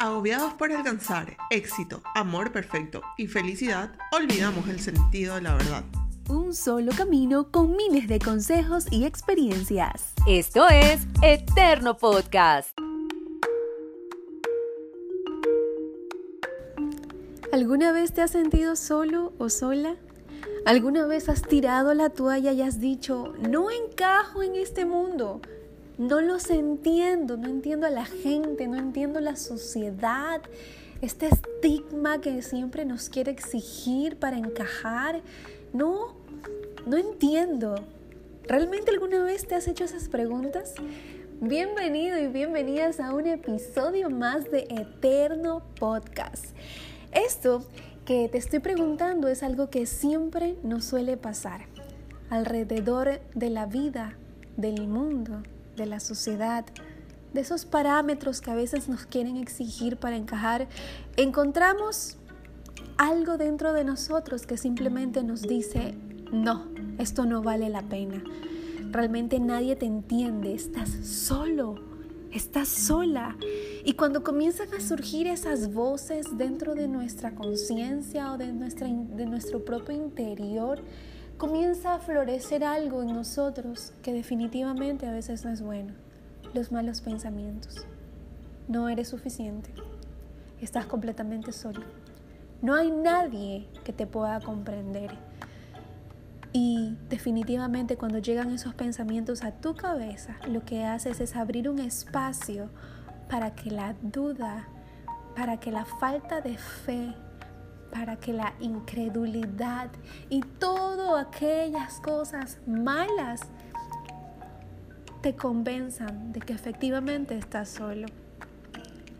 Agobiados por alcanzar éxito, amor perfecto y felicidad, olvidamos el sentido de la verdad. Un solo camino con miles de consejos y experiencias. Esto es Eterno Podcast. ¿Alguna vez te has sentido solo o sola? ¿Alguna vez has tirado la toalla y has dicho, no encajo en este mundo? No los entiendo, no entiendo a la gente, no entiendo la sociedad, este estigma que siempre nos quiere exigir para encajar. No, no entiendo. ¿Realmente alguna vez te has hecho esas preguntas? Bienvenido y bienvenidas a un episodio más de Eterno Podcast. Esto que te estoy preguntando es algo que siempre nos suele pasar alrededor de la vida, del mundo, de la sociedad, de esos parámetros que a veces nos quieren exigir para encajar, encontramos algo dentro de nosotros que simplemente nos dice, no, esto no vale la pena. Realmente nadie te entiende, estás solo, estás sola. Y cuando comienzan a surgir esas voces dentro de nuestra conciencia o de, nuestra, de nuestro propio interior, comienza a florecer algo en nosotros que definitivamente a veces no es bueno. Los malos pensamientos. No eres suficiente. Estás completamente solo. No hay nadie que te pueda comprender. Y definitivamente cuando llegan esos pensamientos a tu cabeza, lo que haces es abrir un espacio para que la duda, para que la falta de fe, para que la incredulidad y todas aquellas cosas malas te convenzan de que efectivamente estás solo.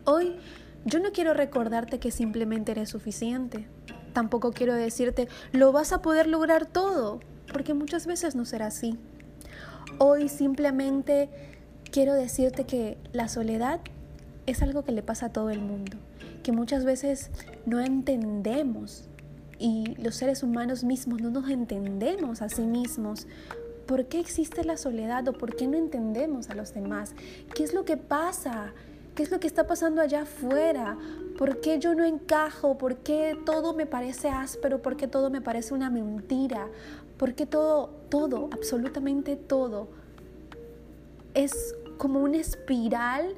Hoy yo no quiero recordarte que simplemente eres suficiente. Tampoco quiero decirte, lo vas a poder lograr todo, porque muchas veces no será así. Hoy simplemente quiero decirte que la soledad es algo que le pasa a todo el mundo que muchas veces no entendemos y los seres humanos mismos no nos entendemos a sí mismos. ¿Por qué existe la soledad o por qué no entendemos a los demás? ¿Qué es lo que pasa? ¿Qué es lo que está pasando allá afuera? ¿Por qué yo no encajo? ¿Por qué todo me parece áspero? ¿Por qué todo me parece una mentira? ¿Por qué todo, todo, absolutamente todo es como una espiral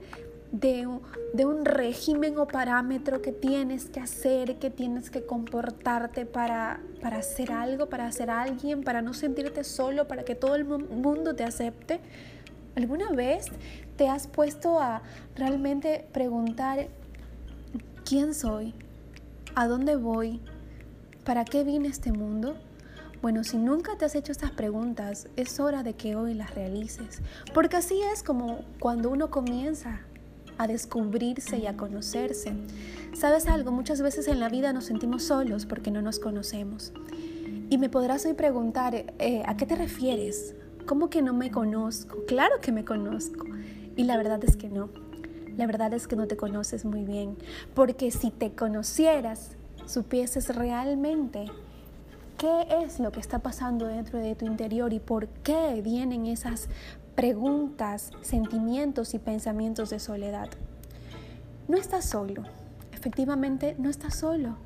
de un, régimen o parámetro que tienes que hacer, que tienes que comportarte para, para hacer algo, para hacer alguien, para no sentirte solo, para que todo el mundo te acepte. ¿Alguna vez te has puesto a realmente preguntar quién soy? ¿A dónde voy? ¿Para qué vine a este mundo? Bueno, si nunca te has hecho estas preguntas, es hora de que hoy las realices, porque así es como cuando uno comienza a descubrirse y a conocerse. ¿Sabes algo? Muchas veces en la vida nos sentimos solos porque no nos conocemos. Y me podrás hoy preguntar, eh, ¿a qué te refieres? ¿Cómo que no me conozco? Claro que me conozco. Y la verdad es que no. La verdad es que no te conoces muy bien. Porque si te conocieras, supieses realmente qué es lo que está pasando dentro de tu interior y por qué vienen esas preguntas, sentimientos y pensamientos de soledad. No estás solo, efectivamente no estás solo.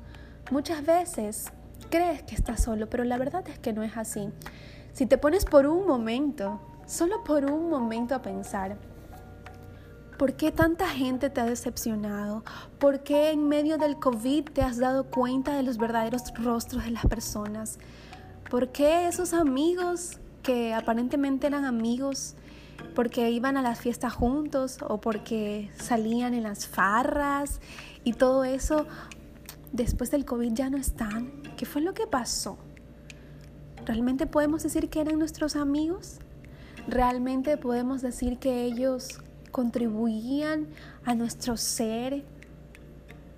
Muchas veces crees que estás solo, pero la verdad es que no es así. Si te pones por un momento, solo por un momento a pensar, ¿por qué tanta gente te ha decepcionado? ¿Por qué en medio del COVID te has dado cuenta de los verdaderos rostros de las personas? ¿Por qué esos amigos que aparentemente eran amigos porque iban a las fiestas juntos o porque salían en las farras y todo eso, después del COVID ya no están. ¿Qué fue lo que pasó? ¿Realmente podemos decir que eran nuestros amigos? ¿Realmente podemos decir que ellos contribuían a nuestro ser,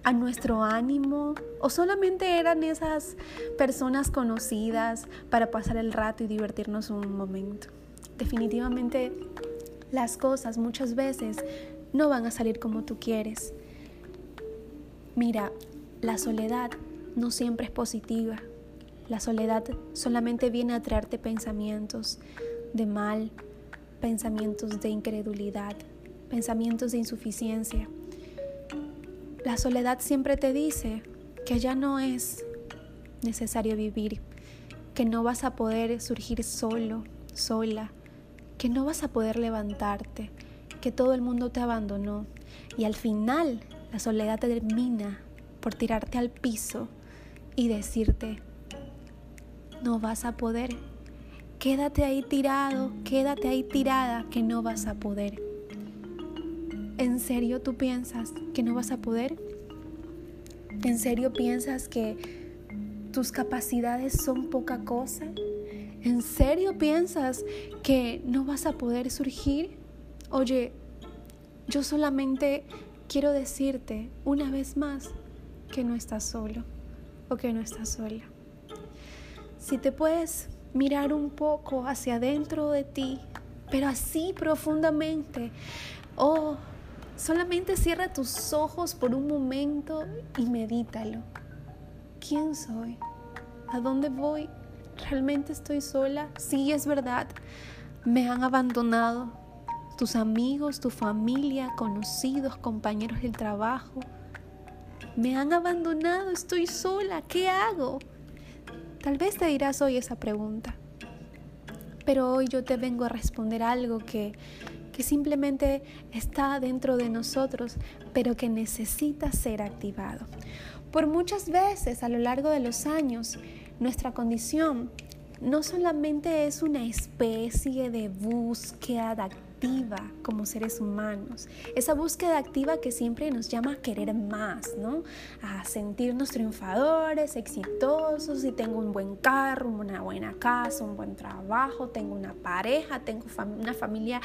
a nuestro ánimo? ¿O solamente eran esas personas conocidas para pasar el rato y divertirnos un momento? Definitivamente las cosas muchas veces no van a salir como tú quieres. Mira, la soledad no siempre es positiva. La soledad solamente viene a traerte pensamientos de mal, pensamientos de incredulidad, pensamientos de insuficiencia. La soledad siempre te dice que ya no es necesario vivir, que no vas a poder surgir solo, sola, que no vas a poder levantarte, que todo el mundo te abandonó y al final la soledad termina por tirarte al piso y decirte, no vas a poder, quédate ahí tirado, quédate ahí tirada, que no vas a poder. ¿En serio tú piensas que no vas a poder? ¿En serio piensas que tus capacidades son poca cosa? ¿En serio piensas que no vas a poder surgir? Oye, yo solamente quiero decirte una vez más que no estás solo o que no estás sola. Si te puedes mirar un poco hacia adentro de ti, pero así profundamente, oh, solamente cierra tus ojos por un momento y medítalo. ¿Quién soy? ¿A dónde voy? ¿Realmente estoy sola? Sí, es verdad. Me han abandonado. Tus amigos, tu familia, conocidos, compañeros del trabajo. Me han abandonado, estoy sola, ¿qué hago? Tal vez te dirás hoy esa pregunta. Pero hoy yo te vengo a responder algo que, que simplemente está dentro de nosotros, pero que necesita ser activado. Por muchas veces a lo largo de los años, nuestra condición no solamente es una especie de búsqueda de como seres humanos, esa búsqueda activa que siempre nos llama a querer más, ¿no? A sentirnos triunfadores, exitosos, y tengo un buen carro, una buena casa, un buen trabajo, tengo una pareja, tengo una familia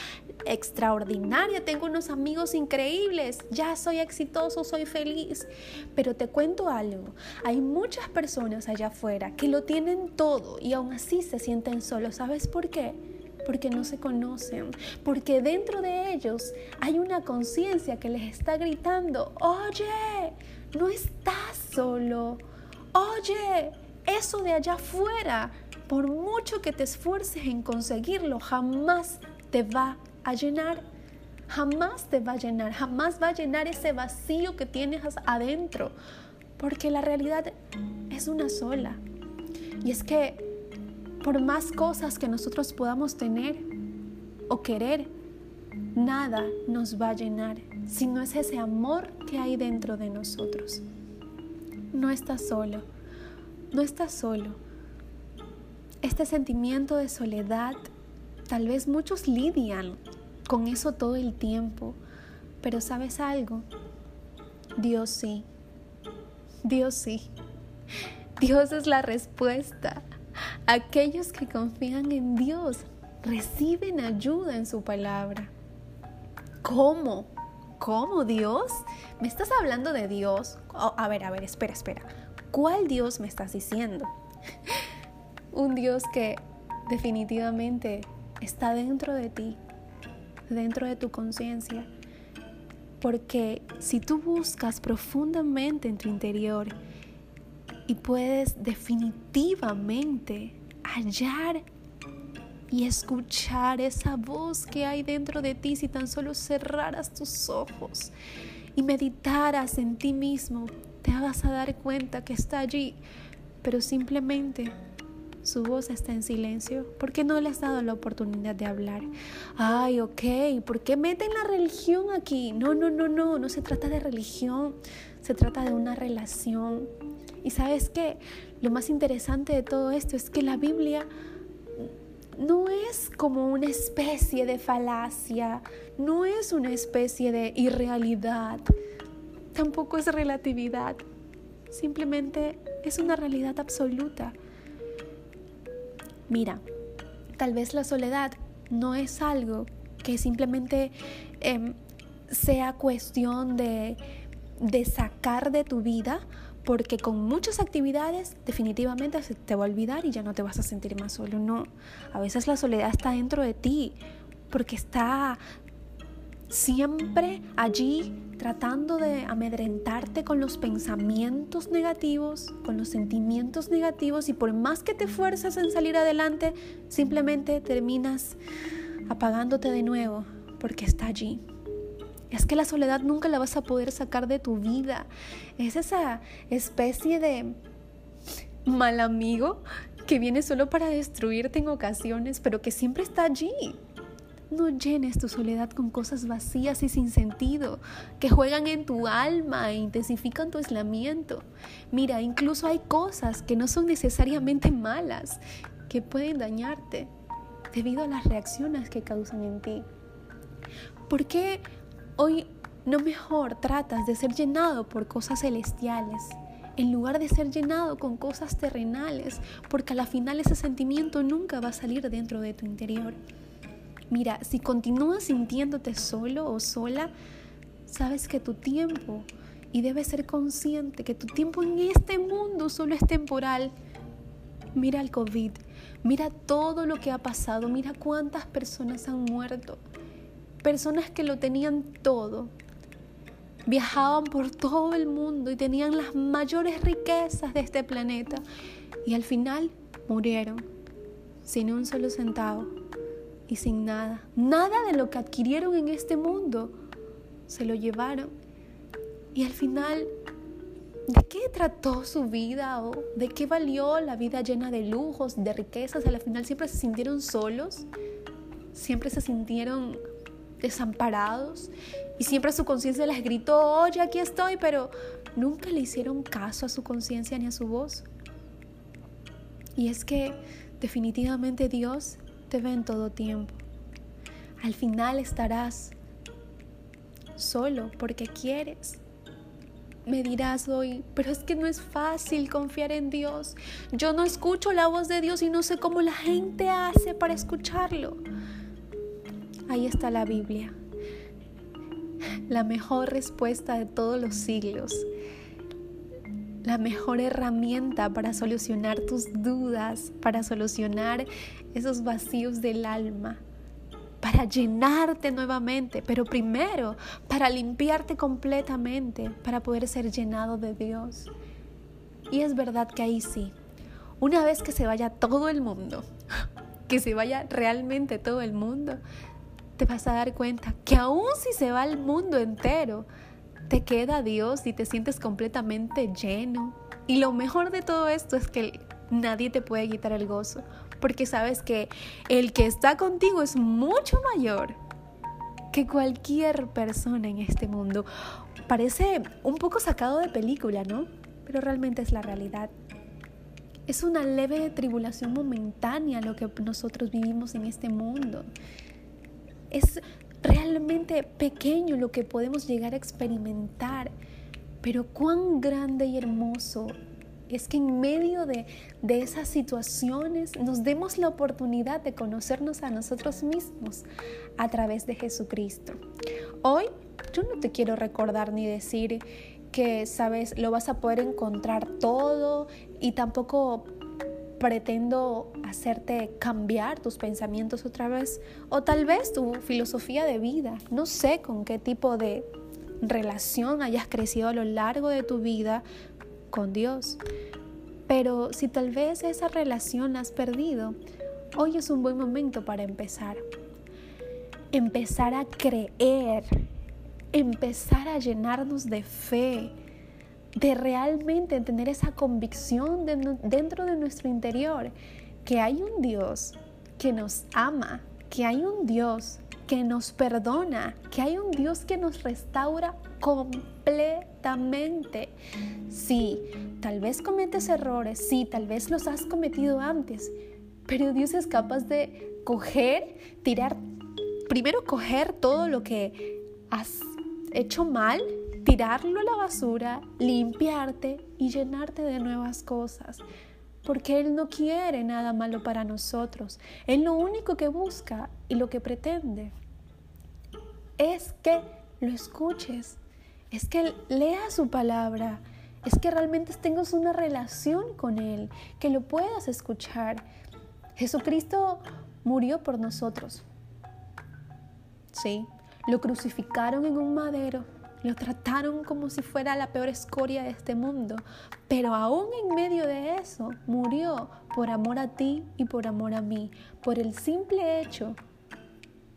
extraordinaria, tengo unos amigos increíbles, ya soy exitoso, soy feliz. Pero te cuento algo, hay muchas personas allá afuera que lo tienen todo y aún así se sienten solos. ¿Sabes por qué? Porque no se conocen, porque dentro de ellos hay una conciencia que les está gritando, oye, no estás solo, oye, eso de allá afuera, por mucho que te esfuerces en conseguirlo, jamás te va a llenar. Jamás te va a llenar, jamás va a llenar ese vacío que tienes adentro, porque la realidad es una sola. Y es que por más cosas que nosotros podamos tener o querer, nada nos va a llenar si no es ese amor que hay dentro de nosotros. No estás solo, no estás solo. Este sentimiento de soledad, tal vez muchos lidian con eso todo el tiempo, pero ¿sabes algo? Dios sí, Dios sí. Dios es la respuesta Aquellos que confían en Dios reciben ayuda en su palabra. ¿Cómo? ¿Cómo Dios? ¿Me estás hablando de Dios? Oh, a ver, a ver, espera, espera. ¿Cuál Dios me estás diciendo? Un Dios que definitivamente está dentro de ti, dentro de tu conciencia. Porque si tú buscas profundamente en tu interior y puedes definitivamente hallar y escuchar esa voz que hay dentro de ti si tan solo cerraras tus ojos y meditaras en ti mismo, te vas a dar cuenta que está allí, pero simplemente su voz está en silencio. ¿Por qué no le has dado la oportunidad de hablar? Ay, ok, ¿por qué meten la religión aquí? No, no, no, no, no se trata de religión, se trata de una relación y sabes qué, lo más interesante de todo esto es que la Biblia no es como una especie de falacia, no es una especie de irrealidad, tampoco es relatividad, simplemente es una realidad absoluta. Mira, tal vez la soledad no es algo que simplemente em, sea cuestión de, de sacar de tu vida porque con muchas actividades definitivamente se te va a olvidar y ya no te vas a sentir más solo. No, a veces la soledad está dentro de ti, porque está siempre allí tratando de amedrentarte con los pensamientos negativos, con los sentimientos negativos y por más que te fuerzas en salir adelante, simplemente terminas apagándote de nuevo porque está allí. Es que la soledad nunca la vas a poder sacar de tu vida. Es esa especie de mal amigo que viene solo para destruirte en ocasiones, pero que siempre está allí. No llenes tu soledad con cosas vacías y sin sentido, que juegan en tu alma e intensifican tu aislamiento. Mira, incluso hay cosas que no son necesariamente malas, que pueden dañarte debido a las reacciones que causan en ti. ¿Por qué hoy no mejor tratas de ser llenado por cosas celestiales? en lugar de ser llenado con cosas terrenales, porque a la final ese sentimiento nunca va a salir dentro de tu interior. Mira, si continúas sintiéndote solo o sola, sabes que tu tiempo, y debes ser consciente que tu tiempo en este mundo solo es temporal. Mira el COVID, mira todo lo que ha pasado, mira cuántas personas han muerto, personas que lo tenían todo, viajaban por todo el mundo y tenían las mayores riquezas de este planeta y al final murieron sin un solo centavo y sin nada. Nada de lo que adquirieron en este mundo se lo llevaron. Y al final, ¿de qué trató su vida o de qué valió la vida llena de lujos, de riquezas? Al final siempre se sintieron solos, siempre se sintieron desamparados y siempre su conciencia les gritó, oye, aquí estoy, pero nunca le hicieron caso a su conciencia ni a su voz. Y es que definitivamente Dios te ve en todo tiempo. Al final estarás solo porque quieres. Me dirás hoy, pero es que no es fácil confiar en Dios. Yo no escucho la voz de Dios y no sé cómo la gente hace para escucharlo. Ahí está la Biblia, la mejor respuesta de todos los siglos, la mejor herramienta para solucionar tus dudas, para solucionar esos vacíos del alma, para llenarte nuevamente, pero primero para limpiarte completamente, para poder ser llenado de Dios. Y es verdad que ahí sí, una vez que se vaya todo el mundo, que se vaya realmente todo el mundo, te vas a dar cuenta que aún si se va el mundo entero, te queda Dios y te sientes completamente lleno. Y lo mejor de todo esto es que nadie te puede quitar el gozo, porque sabes que el que está contigo es mucho mayor que cualquier persona en este mundo. Parece un poco sacado de película, ¿no? Pero realmente es la realidad. Es una leve tribulación momentánea lo que nosotros vivimos en este mundo. Es realmente pequeño lo que podemos llegar a experimentar, pero cuán grande y hermoso es que en medio de, de, esas situaciones nos demos la oportunidad de conocernos a nosotros mismos a través de Jesucristo. Hoy yo no te quiero recordar ni decir que, sabes, lo vas a poder encontrar todo y tampoco pretendo hacerte cambiar tus pensamientos otra vez o tal vez tu filosofía de vida. No sé con qué tipo de relación hayas crecido a lo largo de tu vida con Dios. Pero si tal vez esa relación la has perdido, hoy es un buen momento para empezar. Empezar a creer, empezar a llenarnos de fe, de realmente tener esa convicción dentro de nuestro interior que hay un Dios que nos ama, que hay un Dios que nos perdona, que hay un Dios que nos restaura completamente. Sí, tal vez cometes errores, sí, tal vez los has cometido antes, pero Dios es capaz de coger, tirar, primero coger todo lo que has hecho mal tirarlo a la basura, limpiarte y llenarte de nuevas cosas. Porque Él no quiere nada malo para nosotros. Él lo único que busca y lo que pretende es que lo escuches, es que leas su palabra, es que realmente tengas una relación con Él, que lo puedas escuchar. Jesucristo murió por nosotros. Sí, lo crucificaron en un madero lo trataron como si fuera la peor escoria de este mundo. Pero aún en medio de eso, murió por amor a ti y por amor a mí. Por el simple hecho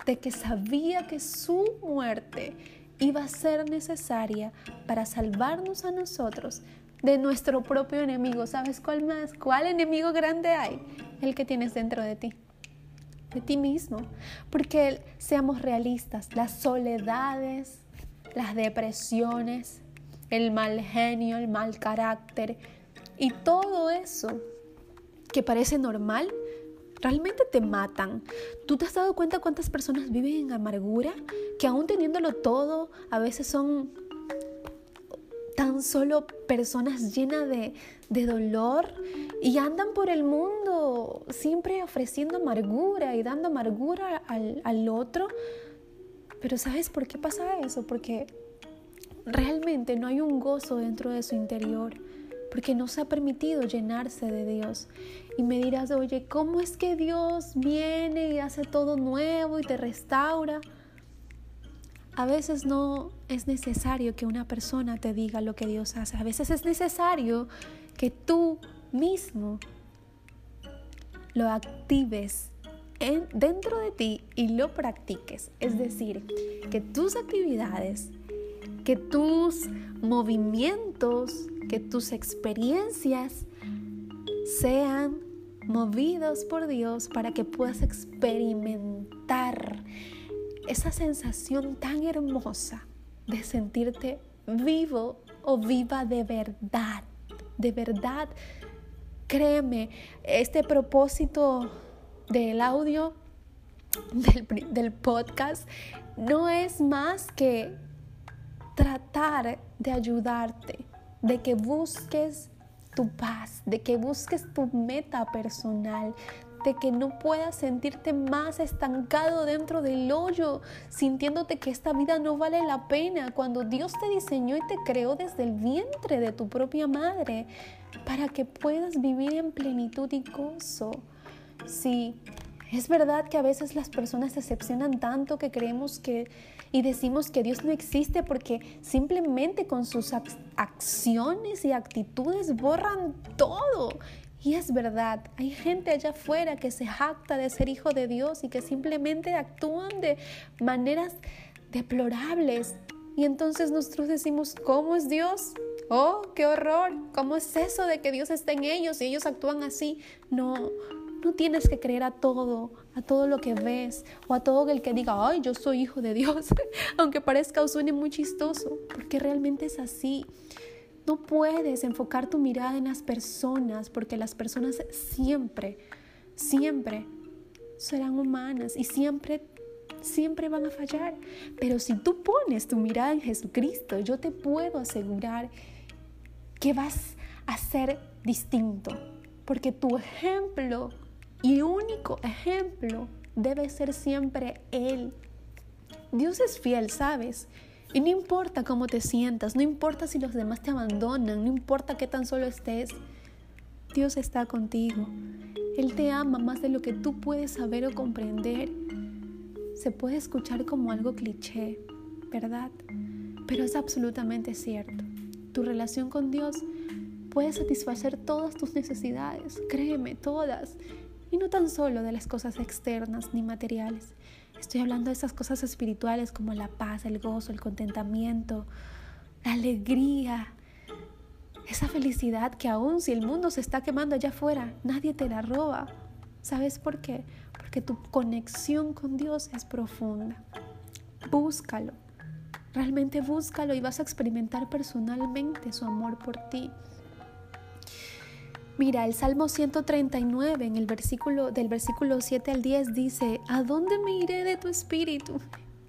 de que sabía que su muerte iba a ser necesaria para salvarnos a nosotros de nuestro propio enemigo. ¿Sabes cuál más? ¿Cuál enemigo grande hay? El que tienes dentro de ti. De ti mismo. Porque seamos realistas, las soledades, las depresiones, el mal genio, el mal carácter y todo eso que parece normal, realmente te matan. ¿Tú te has dado cuenta cuántas personas viven en amargura? Que aún teniéndolo todo, a veces son tan solo personas llenas de, dolor y andan por el mundo siempre ofreciendo amargura y dando amargura al, al otro. Pero ¿sabes por qué pasa eso? Porque realmente no hay un gozo dentro de su interior porque no se ha permitido llenarse de Dios. Y me dirás, oye, ¿cómo es que Dios viene y hace todo nuevo y te restaura? A veces no es necesario que una persona te diga lo que Dios hace. A veces es necesario que tú mismo lo actives dentro de ti y lo practiques. Es decir, que tus actividades, que tus movimientos, que tus experiencias sean movidos por Dios para que puedas experimentar esa sensación tan hermosa de sentirte vivo o viva de verdad. De verdad, créeme, este propósito del audio, del, podcast, no es más que tratar de ayudarte, de que busques tu paz, de que busques tu meta personal, de que no puedas sentirte más estancado dentro del hoyo, sintiéndote que esta vida no vale la pena, cuando Dios te diseñó y te creó desde el vientre de tu propia madre, para que puedas vivir en plenitud y gozo. Sí, es verdad que a veces las personas decepcionan tanto que creemos que y decimos que Dios no existe porque simplemente con sus acciones y actitudes borran todo. Y es verdad, hay gente allá afuera que se jacta de ser hijo de Dios y que simplemente actúan de maneras deplorables. Y entonces nosotros decimos, ¿cómo es Dios? Oh, qué horror. ¿Cómo es eso de que Dios está en ellos y ellos actúan así? No, no tienes que creer a todo, a todo lo que ves o a todo el que diga, ay, yo soy hijo de Dios, aunque parezca o suene muy chistoso, porque realmente es así. No puedes enfocar tu mirada en las personas, porque las personas siempre, siempre serán humanas y siempre siempre van a fallar. Pero si tú pones tu mirada en Jesucristo, yo te puedo asegurar que vas a ser distinto, porque tu ejemplo y único ejemplo debe ser siempre Él. Dios es fiel, ¿sabes? Y no importa cómo te sientas, no importa si los demás te abandonan, no importa qué tan solo estés, Dios está contigo. Él te ama más de lo que tú puedes saber o comprender. Se puede escuchar como algo cliché, ¿verdad? Pero es absolutamente cierto. Tu relación con Dios puede satisfacer todas tus necesidades, créeme, todas. No tan solo de las cosas externas ni materiales. Estoy hablando de esas cosas espirituales como la paz, el gozo, el contentamiento, la alegría, esa felicidad que aún si el mundo se está quemando allá afuera, nadie te la roba. ¿Sabes por qué? Porque tu conexión con Dios es profunda. Búscalo. Realmente búscalo y vas a experimentar personalmente su amor por ti. Mira, el Salmo 139 en el versículo del versículo 7 al 10 dice, ¿a dónde me iré de tu espíritu?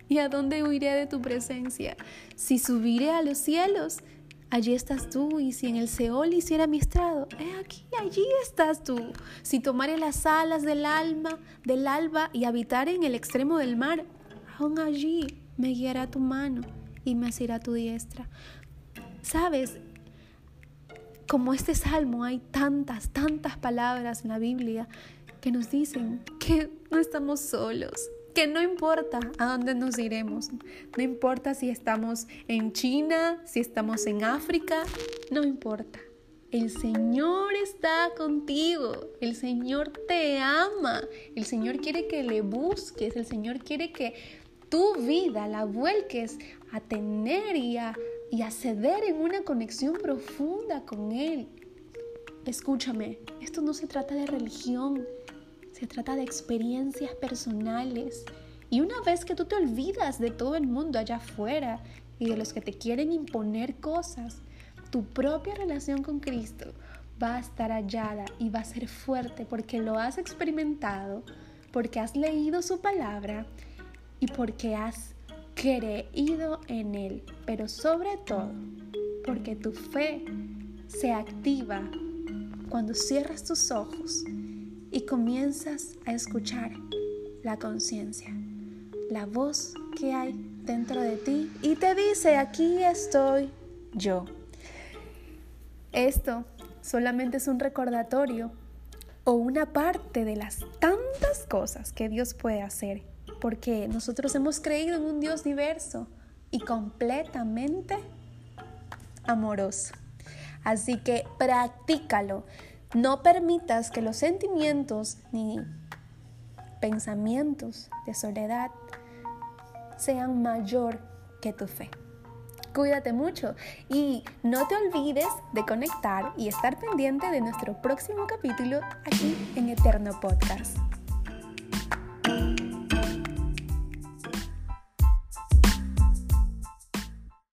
¿Y a dónde huiré de tu presencia? Si subiré a los cielos, allí estás tú, y si en el Seol hiciera mi estrado, he aquí, allí estás tú. Si tomare las alas del alma, del alba y habitar en el extremo del mar, aún allí me guiará tu mano y me asirá tu diestra. Sabes, como este salmo hay tantas, tantas palabras en la Biblia que nos dicen que no estamos solos, que no importa a dónde nos iremos, no importa si estamos en China, si estamos en África, no importa. El Señor está contigo, el Señor te ama, el Señor quiere que le busques, el Señor quiere que tu vida la vuelques a tener y a, y a ceder en una conexión profunda con Él. Escúchame, esto no se trata de religión, se trata de experiencias personales. Y una vez que tú te olvidas de todo el mundo allá afuera y de los que te quieren imponer cosas, tu propia relación con Cristo va a estar hallada y va a ser fuerte porque lo has experimentado, porque has leído su palabra y porque has creído en Él, pero sobre todo porque tu fe se activa cuando cierras tus ojos y comienzas a escuchar la conciencia, la voz que hay dentro de ti y te dice, aquí estoy yo. Esto solamente es un recordatorio o una parte de las tantas cosas que Dios puede hacer, porque nosotros hemos creído en un Dios diverso y completamente amoroso. Así que practícalo. No permitas que los sentimientos ni pensamientos de soledad sean mayor que tu fe. Cuídate mucho y no te olvides de conectar y estar pendiente de nuestro próximo capítulo aquí en Eterno Podcast.